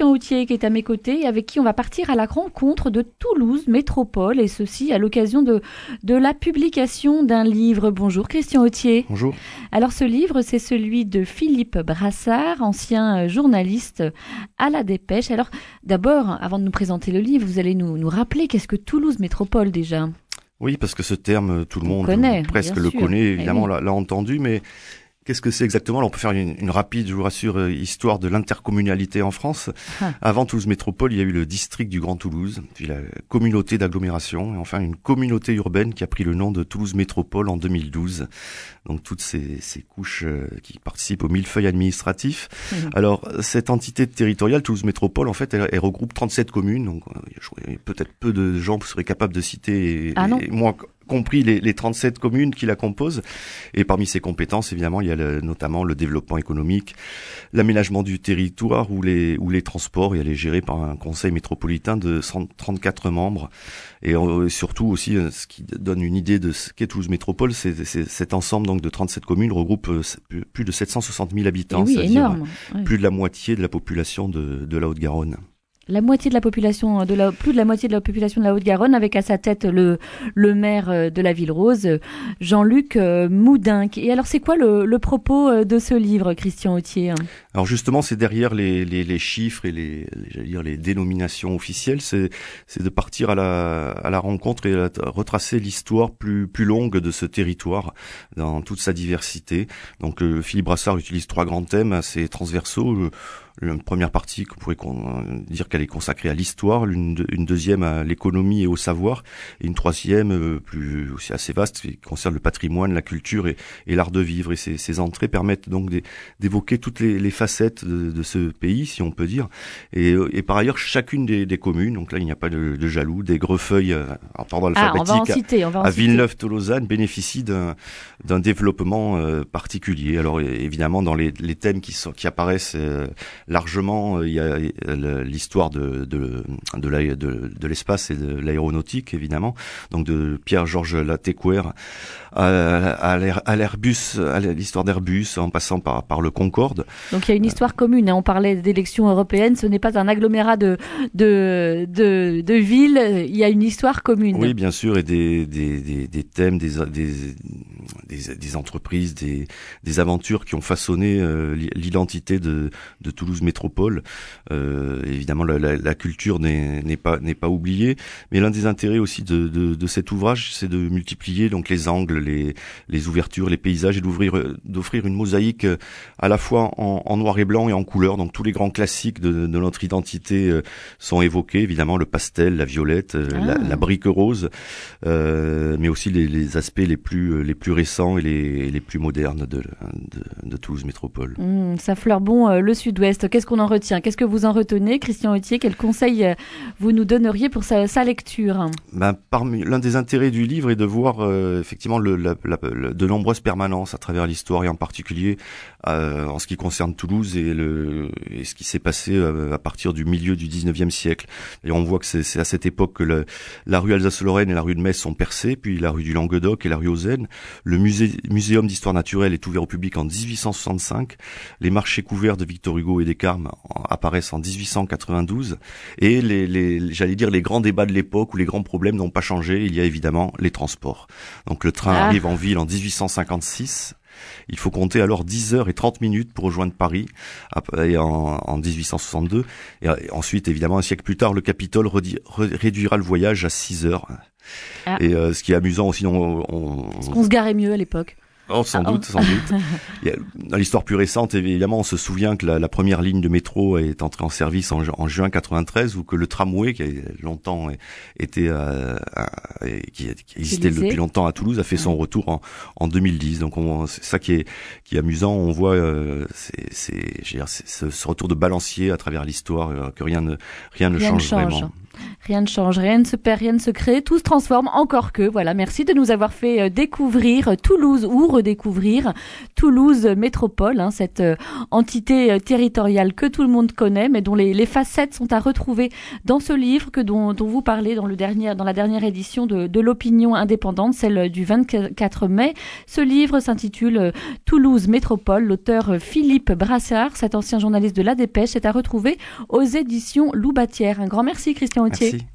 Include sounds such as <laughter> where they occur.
Christian Autier qui est à mes côtés et avec qui on va partir à la rencontre de Toulouse Métropole et ceci à l'occasion de, de la publication d'un livre. Bonjour Christian Autier. Bonjour. Alors ce livre, c'est celui de Philippe Brassard, ancien journaliste à la Dépêche. Alors d'abord, avant de nous présenter le livre, vous allez nous, nous rappeler qu'est-ce que Toulouse Métropole déjà? Oui, parce que ce terme, tout le monde connaît, presque le connaît, eh évidemment, l'a entendu, mais Qu'est-ce que c'est exactement? Alors, On peut faire une, rapide, je vous rassure, euh, histoire de l'intercommunalité en France. Ah. Avant Toulouse Métropole, il y a eu le district du Grand Toulouse, puis la communauté d'agglomération, et enfin une communauté urbaine qui a pris le nom de Toulouse Métropole en 2012. Donc toutes ces, ces couches euh, qui participent au millefeuille administratif. Mhm. Alors cette entité territoriale, Toulouse Métropole, en fait, elle, regroupe 37 communes. Donc euh, peut-être peu de gens seraient capables de citer, et, ah moi compris les, les, 37 communes qui la composent. Et parmi ces compétences, évidemment, il y a notamment le développement économique, l'aménagement du territoire ou les, ou les transports. Et elle est gérée par un conseil métropolitain de 134 membres. Et euh, surtout aussi, euh, ce qui donne une idée de ce qu'est Toulouse Métropole, c'est cet ensemble donc de 37 communes regroupe euh, plus de 760 000 habitants, c'est-à-dire plus de la moitié de la population de, de la Haute-Garonne la moitié de la population, de la, plus de la moitié de la population de la Haute-Garonne, avec à sa tête le, maire euh, de la ville rose, Jean-Luc euh, Moudinque. Et alors, c'est quoi le, le, propos euh, de ce livre, Christian Autier Alors justement, c'est derrière les, les, les, chiffres et les, les, dire les dénominations officielles, c'est, de partir à la, à la rencontre et à retracer l'histoire plus, plus longue de ce territoire dans toute sa diversité. Donc, Philippe Brassard utilise trois grands thèmes assez transversaux une première partie qu'on pourrait dire qu'elle est consacrée à l'histoire, une, deuxième à l'économie et au savoir, et une troisième euh, plus aussi assez vaste qui concerne le patrimoine, la culture et, l'art de vivre. Et ces, ces, entrées permettent donc d'évoquer toutes les, facettes de, ce pays, si on peut dire. Et, euh, et par ailleurs, chacune des, des, communes, donc là il n'y a pas de, de jaloux, des grefeuilles euh, en ordre alphabétique ah, à, Villeneuve-Tolosane bénéficient d'un développement particulier. Alors évidemment dans les, les thèmes qui, sont, qui apparaissent largement, euh, il y a euh, l'histoire de de de l'espace et de l'aéronautique évidemment, donc de Pierre-Georges Latécouer à, à l'Airbus, à l'histoire d'Airbus, en passant par par le Concorde. Donc y a une histoire commune. Hein. On parlait d'élections européennes. Ce n'est pas un agglomérat de villes. Il y a une histoire commune. Oui, bien sûr, et des thèmes, des, entreprises, des aventures qui ont façonné euh, l'identité de Toulouse métropole. Euh, évidemment, la, culture n'est pas oubliée, mais l'un des intérêts aussi de, cet ouvrage, c'est de multiplier les angles, les ouvertures, les paysages et d'offrir une mosaïque euh, à la fois en, noir et blanc et en couleur. Donc tous les grands classiques de, de notre identité euh, sont évoqués, évidemment le pastel, la violette, euh, la, ah. la, brique rose, euh, mais aussi les, les, aspects les plus les plus récents et les, les plus modernes de, de, de Toulouse métropole. Mmh, ça fleure bon le Sud-Ouest qu'est-ce qu'on en retient? Qu'est-ce que vous en retenez, Christian Autier Quel conseil vous nous donneriez pour sa, lecture? Ben, parmi L'un des intérêts du livre est de voir effectivement le, de nombreuses permanences à travers l'histoire et en particulier en ce qui concerne Toulouse et, le, et ce qui s'est passé à partir du milieu du 19e siècle. Et on voit que c'est à cette époque que la rue Alsace-Lorraine et la rue de Metz sont percées, puis la rue du Languedoc et la rue aux Le musée, muséum d'histoire naturelle est ouvert au public en 1865. Les marchés couverts de Victor Hugo et des Carmes apparaissent en 1892 et les, les j'allais dire les grands débats de l'époque où les grands problèmes n'ont pas changé. Il y a évidemment les transports. Donc le train ah. arrive en ville en 1856 il faut compter alors 10 heures et 30 minutes pour rejoindre Paris en, 1862. Et ensuite, évidemment, un siècle plus tard, le Capitole réduira le voyage à 6 heures. Ah. Et euh, ce qui est amusant aussi, on, on... se garait mieux à l'époque. Oh, sans ah, doute, sans doute. <laughs> dans l'histoire plus récente, évidemment, on se souvient que la, la, première ligne de métro est entrée en service en, en, juin 93, ou que le tramway, qui a longtemps été, euh, qui, qui, existait depuis longtemps à Toulouse, a fait son retour en, en 2010. Donc, c'est ça qui est, qui est amusant. On voit, euh, c'est, ce, ce, retour de balancier à travers l'histoire, euh, que rien ne, rien ne change, vraiment. Rien ne change, rien ne se perd, rien ne se crée, tout se transforme, encore que. Voilà, merci de nous avoir fait euh, découvrir Toulouse ou redécouvrir Toulouse Métropole, hein, cette euh, entité euh, territoriale que tout le monde connaît, mais dont les, facettes sont à retrouver dans ce livre que dont, vous parlez dans, le dans la dernière édition de, de l'opinion indépendante, celle du 24 mai. Ce livre s'intitule Toulouse Métropole. L'auteur Philippe Brassard, cet ancien journaliste de La Dépêche, est à retrouver aux éditions Loubatière. Un grand merci Christian Autier.